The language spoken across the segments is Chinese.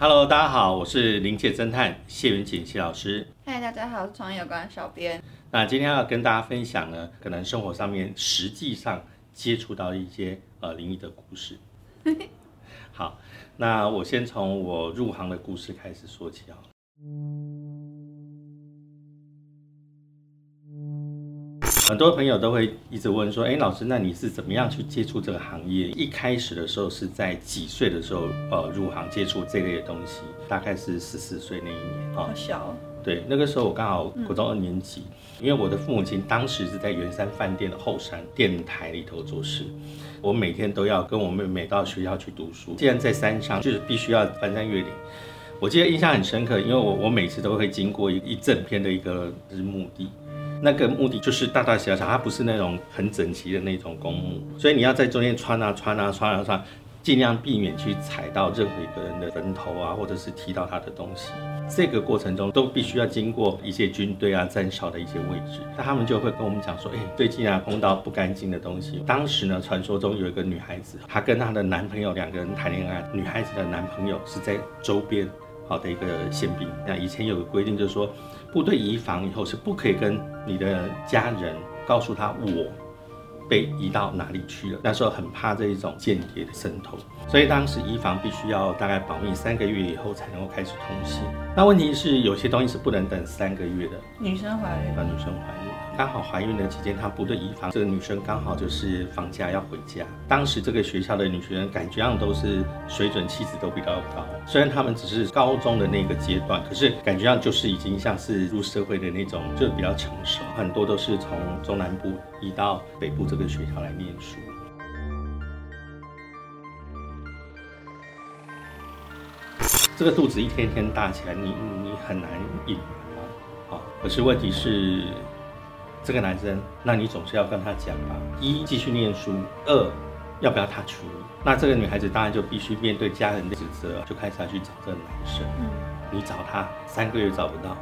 Hello，大家好，我是灵界侦探谢云锦谢老师。嗨，大家好，我是创业有关小编。那今天要跟大家分享呢，可能生活上面实际上接触到一些呃灵异的故事。好，那我先从我入行的故事开始说起啊。很多朋友都会一直问说：“哎，老师，那你是怎么样去接触这个行业？一开始的时候是在几岁的时候呃入行接触这类的东西？大概是十四岁那一年啊，好小哦。对，那个时候我刚好国中二年级，因为我的父母亲当时是在圆山饭店的后山电台里头做事，我每天都要跟我妹妹到学校去读书。既然在山上，就是必须要翻山越岭。我记得印象很深刻，因为我我每次都会经过一一整片的一个是墓地。那个目的就是大大小小，它不是那种很整齐的那种公墓，所以你要在中间穿啊穿啊穿啊穿，尽量避免去踩到任何一个人的坟头啊，或者是踢到他的东西。这个过程中都必须要经过一些军队啊站哨的一些位置，那他们就会跟我们讲说，哎，最近啊碰到不干净的东西。当时呢，传说中有一个女孩子，她跟她的男朋友两个人谈恋爱，女孩子的男朋友是在周边。好的一个宪兵，那以前有个规定，就是说部队移防以后是不可以跟你的家人告诉他我被移到哪里去了。那时候很怕这一种间谍的渗透，所以当时移防必须要大概保密三个月以后才能够开始通信。那问题是有些东西是不能等三个月的，女生怀孕，啊女生怀孕。刚好怀孕的期间，她部队移防，这个女生刚好就是放假要回家。当时这个学校的女学生感觉上都是水准、气质都比较高。虽然她们只是高中的那个阶段，可是感觉上就是已经像是入社会的那种，就比较成熟。很多都是从中南部移到北部这个学校来念书。这个肚子一天天大起来，你你很难隐瞒啊。可是问题是。这个男生，那你总是要跟他讲吧。一，继续念书；二，要不要他处理？那这个女孩子当然就必须面对家人的指责，就开始要去找这个男生。嗯，你找他三个月找不到，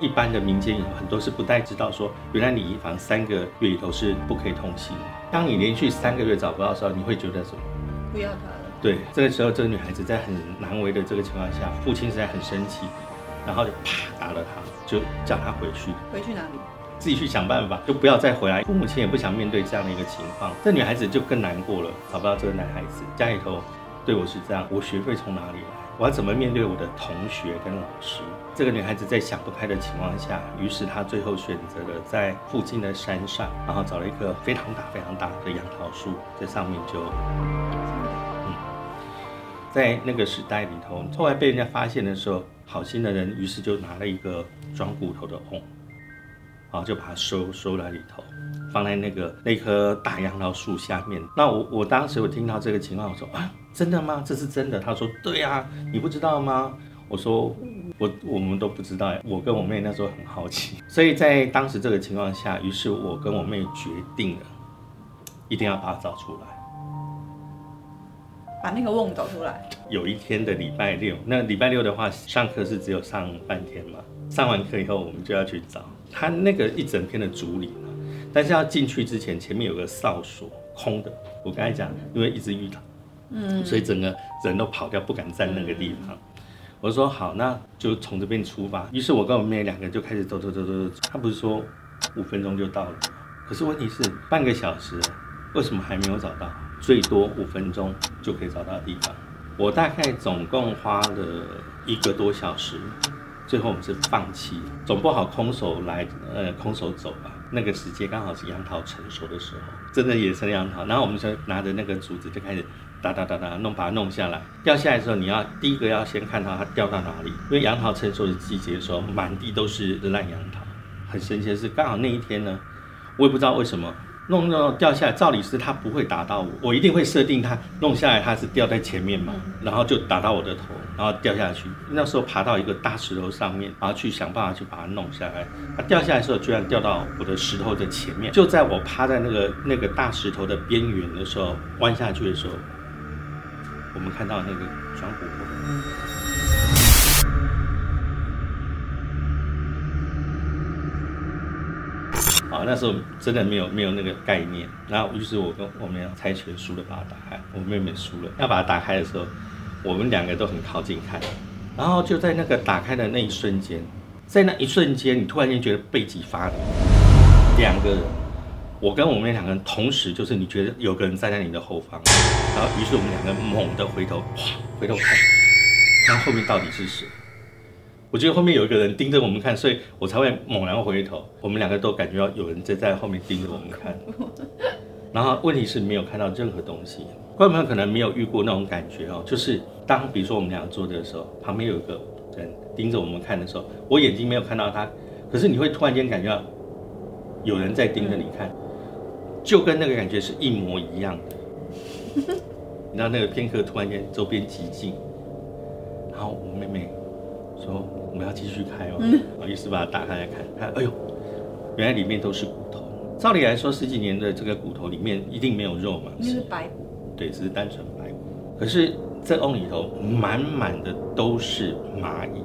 一般的民间有很多是不太知道说，原来你一房三个月里头是不可以通信。当你连续三个月找不到的时候，你会觉得什么？不要他了。对，这个时候这个女孩子在很难为的这个情况下，父亲实在很生气，然后就啪打了他，就叫他回去。回去哪里？自己去想办法，就不要再回来。父母亲也不想面对这样的一个情况，这女孩子就更难过了。找不到这个男孩子，家里头对我是这样，我学费从哪里来？我要怎么面对我的同学跟老师？这个女孩子在想不开的情况下，于是她最后选择了在附近的山上，然后找了一棵非常大、非常大的杨桃树，在上面就，嗯，在那个时代里头，后来被人家发现的时候，好心的人于是就拿了一个装骨头的瓮。然后就把它收收在里头，放在那个那棵大杨桃树下面。那我我当时我听到这个情况，我说啊，真的吗？这是真的？他说对呀，你不知道吗？我说我我们都不知道。我跟我妹那时候很好奇，所以在当时这个情况下，于是我跟我妹决定了，一定要把它找出来，把那个瓮找出来。有一天的礼拜六，那礼拜六的话，上课是只有上半天嘛。上完课以后，我们就要去找。它那个一整片的竹林，但是要进去之前，前面有个哨所，空的。我刚才讲，因为一直遇到，嗯，所以整个人都跑掉，不敢站那个地方。我说好，那就从这边出发。于是我跟我妹两个就开始走走走走走。他不是说五分钟就到了，可是问题是半个小时，为什么还没有找到？最多五分钟就可以找到地方。我大概总共花了一个多小时。最后我们是放弃，总不好空手来，呃，空手走吧。那个时间刚好是杨桃成熟的时候，真的野生杨桃。然后我们就拿着那个竹子就开始哒哒哒哒弄，把它弄下来。掉下来的时候，你要第一个要先看到它掉到哪里，因为杨桃成熟的季节的时候，满地都是烂杨桃。很神奇的是，刚好那一天呢，我也不知道为什么。弄弄掉下来，照理是它不会打到我，我一定会设定它弄下来，它是掉在前面嘛，然后就打到我的头，然后掉下去。那时候爬到一个大石头上面，然后去想办法去把它弄下来。它掉下来的时候，居然掉到我的石头的前面，就在我趴在那个那个大石头的边缘的时候，弯下去的时候，我们看到那个转骨那时候真的没有没有那个概念，然后于是我跟我们要猜拳输了，把它打开。我妹妹输了，要把它打开的时候，我们两个都很靠近看，然后就在那个打开的那一瞬间，在那一瞬间，你突然间觉得背脊发凉，两个人，我跟我们两个人同时，就是你觉得有个人站在你的后方，然后于是我们两个猛地回头，哇，回头看，看后面到底是谁。我觉得后面有一个人盯着我们看，所以我才会猛然回头。我们两个都感觉到有人在在后面盯着我们看。然后问题是没有看到任何东西。观众朋友可能没有遇过那种感觉哦，就是当比如说我们两个坐着的时候，旁边有一个人盯着我们看的时候，我眼睛没有看到他，可是你会突然间感觉到有人在盯着你看，就跟那个感觉是一模一样的。你知道那个片刻突然间周边寂静，然后我妹妹说我们要继续开哦，然后于是把它打开来看，看，哎呦，原来里面都是骨头。照理来说，十几年的这个骨头里面一定没有肉嘛，那是白骨，对，只是单纯白骨。可是这瓮里头满满的都是蚂蚁，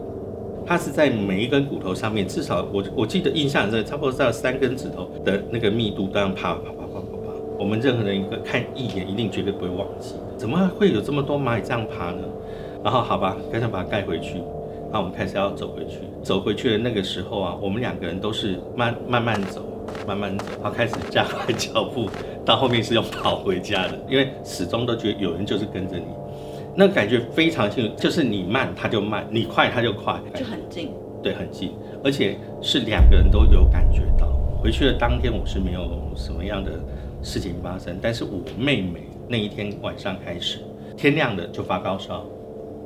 它是在每一根骨头上面，至少我我记得印象是差不多在三根指头的那个密度这样爬爬爬爬爬爬。我们任何人一个看一眼，一定绝对不会忘记，怎么会有这么多蚂蚁这样爬呢？然后好吧，干脆把它盖回去。那我们开始要走回去，走回去的那个时候啊，我们两个人都是慢慢慢走，慢慢走，然后开始加快脚步，到后面是要跑回家的，因为始终都觉得有人就是跟着你，那感觉非常清楚，就是你慢他就慢，你快他就快，就很近，对，很近，而且是两个人都有感觉到。回去的当天我是没有什么样的事情发生，但是我妹妹那一天晚上开始，天亮了就发高烧。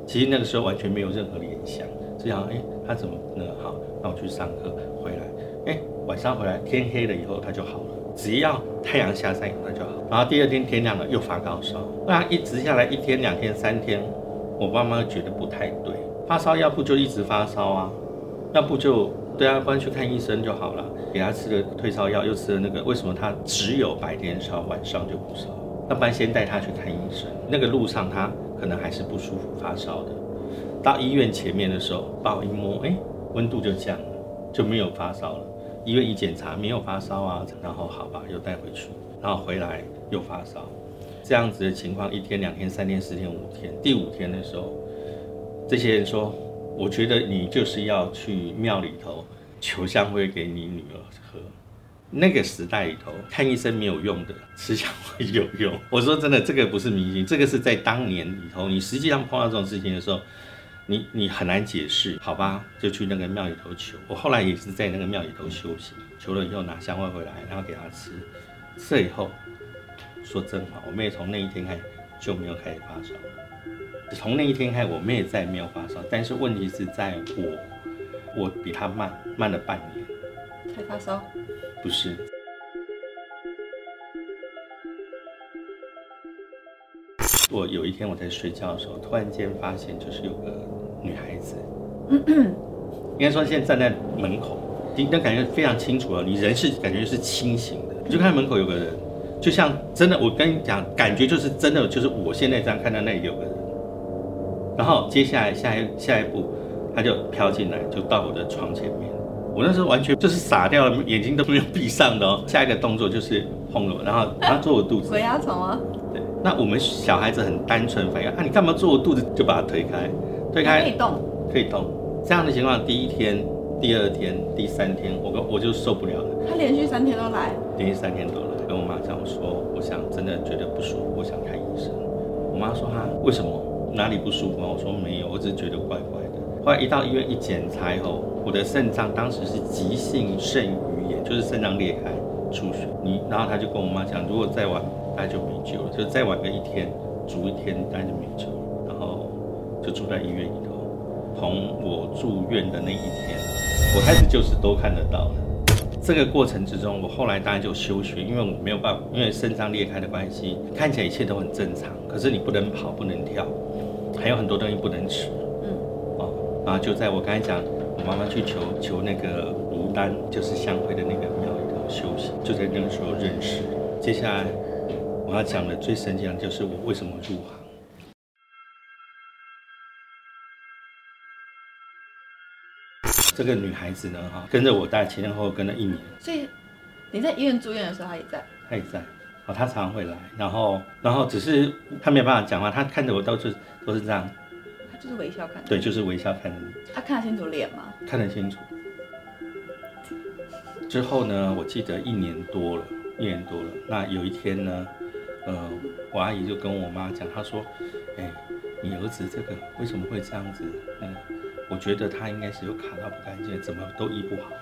其实那个时候完全没有任何联想，只想哎，他怎么呢？好，那我去上课回来，哎，晚上回来天黑了以后他就好了，只要太阳下山以后他就好。然后第二天天亮了又发高烧，那一直下来一天两天三天，我爸妈觉得不太对，发烧要不就一直发烧啊，要不就对啊，不然去看医生就好了，给他吃了退烧药，又吃了那个，为什么他只有白天烧，晚上就不烧？那不然先带他去看医生，那个路上他。可能还是不舒服、发烧的。到医院前面的时候，抱一摸，哎，温度就降了，就没有发烧了。医院一检查，没有发烧啊，然后好吧，又带回去，然后回来又发烧，这样子的情况，一天、两天、三天、四天、五天，第五天的时候，这些人说，我觉得你就是要去庙里头求香灰给你女儿喝。那个时代里头，看医生没有用的，吃香会有用。我说真的，这个不是迷信，这个是在当年里头，你实际上碰到这种事情的时候，你你很难解释，好吧？就去那个庙里头求。我后来也是在那个庙里头修行，求了以后拿香灰回来，然后给他吃。吃了以后，说真话，我妹从那一天开始就没有开始发烧。从那一天开始，我妹再也没有发烧。但是问题是在我，我比她慢，慢了半年才发烧。不是，我有一天我在睡觉的时候，突然间发现就是有个女孩子，应该说现在站在门口，那感觉非常清楚了，你人是感觉是清醒的，你就看门口有个人，就像真的，我跟你讲，感觉就是真的，就是我现在这样看到那里有个人，然后接下来下一下一步，他就飘进来，就到我的床前面。我那时候完全就是傻掉了，眼睛都没有闭上的哦。下一个动作就是碰了我，然后他坐我肚子。鬼压床啊？对。那我们小孩子很单纯反应啊，你干嘛坐我肚子？就把它推开，推开。可以动。可以动。这样的情况，第一天、第二天、第三天，我跟我就受不了了。他连续三天都来。连续三天都来，跟我妈讲，我说我想真的觉得不舒服，我想看医生。我妈说哈，为什么？哪里不舒服啊？我说没有，我只是觉得怪怪的。后来一到医院一检查后。我的肾脏当时是急性肾盂炎，就是肾脏裂开出血。你，然后他就跟我妈讲，如果再晚，大概就没救了，就再晚个一天，住一天，大概就没救了。然后就住在医院里头。从我住院的那一天，我开始就是都看得到的。这个过程之中，我后来当然就休学，因为我没有办法，因为肾脏裂开的关系，看起来一切都很正常，可是你不能跑，不能跳，还有很多东西不能吃。嗯。哦，然后就在我刚才讲。我妈妈去求求那个卢丹，就是香灰的那个庙里头休息，就在那个时候认识。接下来我要讲的最神奇的，就是我为什么入行。这个女孩子呢，哈，跟着我大概前前后后跟了一年。所以你在医院住院的时候，她也在。她也在，哦，她常常会来，然后，然后只是她没有办法讲话，她看着我到处都是这样，就是微笑看。对，就是微笑看着你，他、看得清楚脸吗？看得清楚。之后呢，我记得一年多了，一年多了。那有一天呢，呃，我阿姨就跟我妈讲，她说：“哎、你儿子这个为什么会这样子？嗯，我觉得他应该是有卡到不干净，怎么都医不好。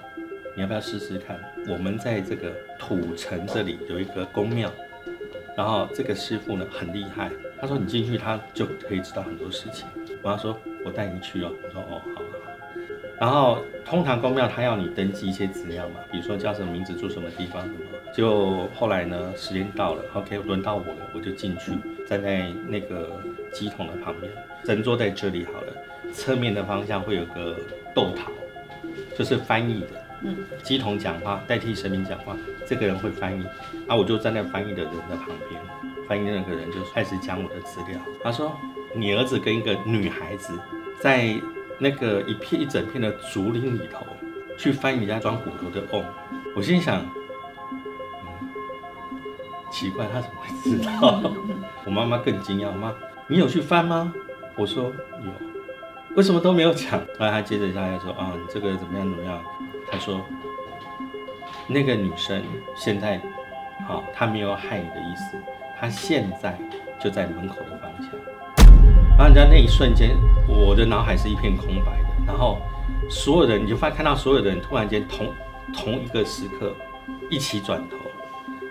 你要不要试试看？我们在这个土城这里有一个宫庙，然后这个师傅呢很厉害，他说你进去他就可以知道很多事情。我要说，我带你去哦。我说哦，好。然后通常公庙他要你登记一些资料嘛，比如说叫什么名字、住什么地方什么。就后来呢，时间到了，OK，轮到我了，我就进去，站在那个机筒的旁边，人坐在这里好了，侧面的方向会有个豆桃，就是翻译的。嗯，机筒讲话代替神明讲话，这个人会翻译，啊，我就站在翻译的人的旁边，翻译的那个人就开始讲我的资料。他说，你儿子跟一个女孩子在那个一片一整片的竹林里头去翻人家装骨头的瓮。我心想，奇怪，他怎么会知道？我妈妈更惊讶，我妈，你有去翻吗？我说有。为什么都没有讲？后来他接着下来说，啊，你这个怎么样怎么样？他说，那个女生现在，好、她没有害你的意思，她现在就在门口。然后你知道那一瞬间，我的脑海是一片空白的，然后所有人，你就发看到所有的人突然间同同一个时刻一起转头，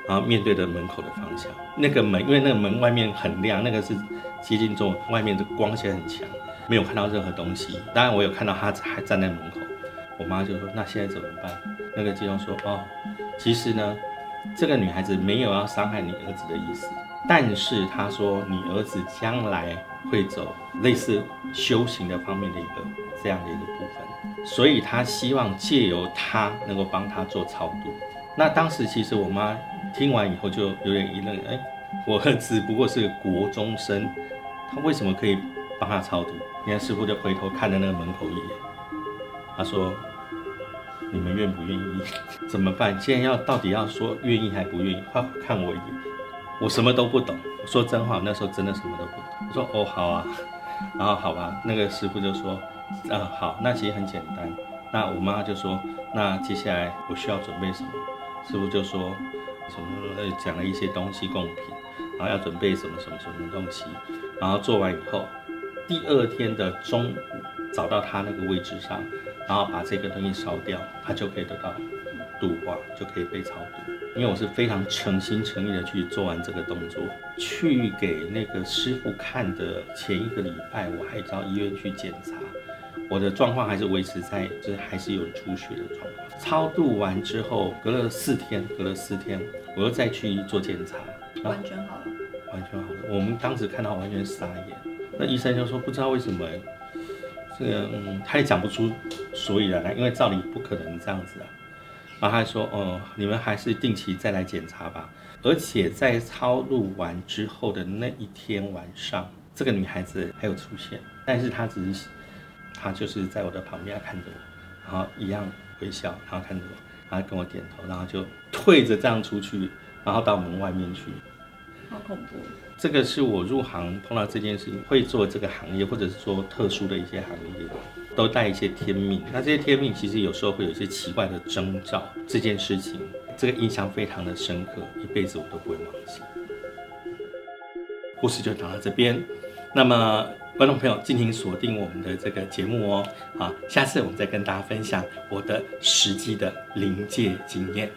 然后面对着门口的方向。那个门，因为那个门外面很亮，那个是接近中，外面的光线很强，没有看到任何东西。当然我有看到他还站在门口。我妈就说：“那现在怎么办？”那个基隆说：“哦，其实呢，这个女孩子没有要伤害你儿子的意思，但是她说你儿子将来会走类似修行的方面的一个这样的一个部分，所以他希望借由他能够帮他做超度。那当时其实我妈听完以后就有点疑愣，哎，我儿子不过是国中生，他为什么可以帮他超度？你看师傅就回头看了那个门口一眼，他说。”你们愿不愿意？怎么办？既然要到底要说愿意还不愿意？快看我一眼，我什么都不懂。说真话，那时候真的什么都不懂。我说哦好啊，然后好吧，那个师傅就说，嗯好，那其实很简单。那我妈就说，那接下来我需要准备什么？师傅就说什么呃讲了一些东西贡品，然后要准备什么什么什么东西，然后做完以后，第二天的中午找到他那个位置上。然后把这个东西烧掉，他就可以得到度化，就可以被超度。因为我是非常诚心诚意的去做完这个动作，去给那个师傅看的前一个礼拜，我还到医院去检查，我的状况还是维持在，就是还是有出血的状况。超度完之后，隔了四天，隔了四天，我又再去做检查，完全好了，完全好了。我们当时看到完全傻眼，那医生就说不知道为什么。这个嗯，他也讲不出所以然来，因为照理不可能这样子啊。然后他说：“哦，你们还是定期再来检查吧。”而且在抄录完之后的那一天晚上，这个女孩子还有出现，但是她只是，她就是在我的旁边看着我，然后一样微笑，然后看着我，然后跟我点头，然后就退着这样出去，然后到门外面去。好恐怖。这个是我入行碰到这件事情，会做这个行业，或者是做特殊的一些行业，都带一些天命。那这些天命其实有时候会有一些奇怪的征兆。这件事情，这个印象非常的深刻，一辈子我都不会忘记。故事就讲到这边，那么观众朋友敬请锁定我们的这个节目哦。好，下次我们再跟大家分享我的实际的临界经验。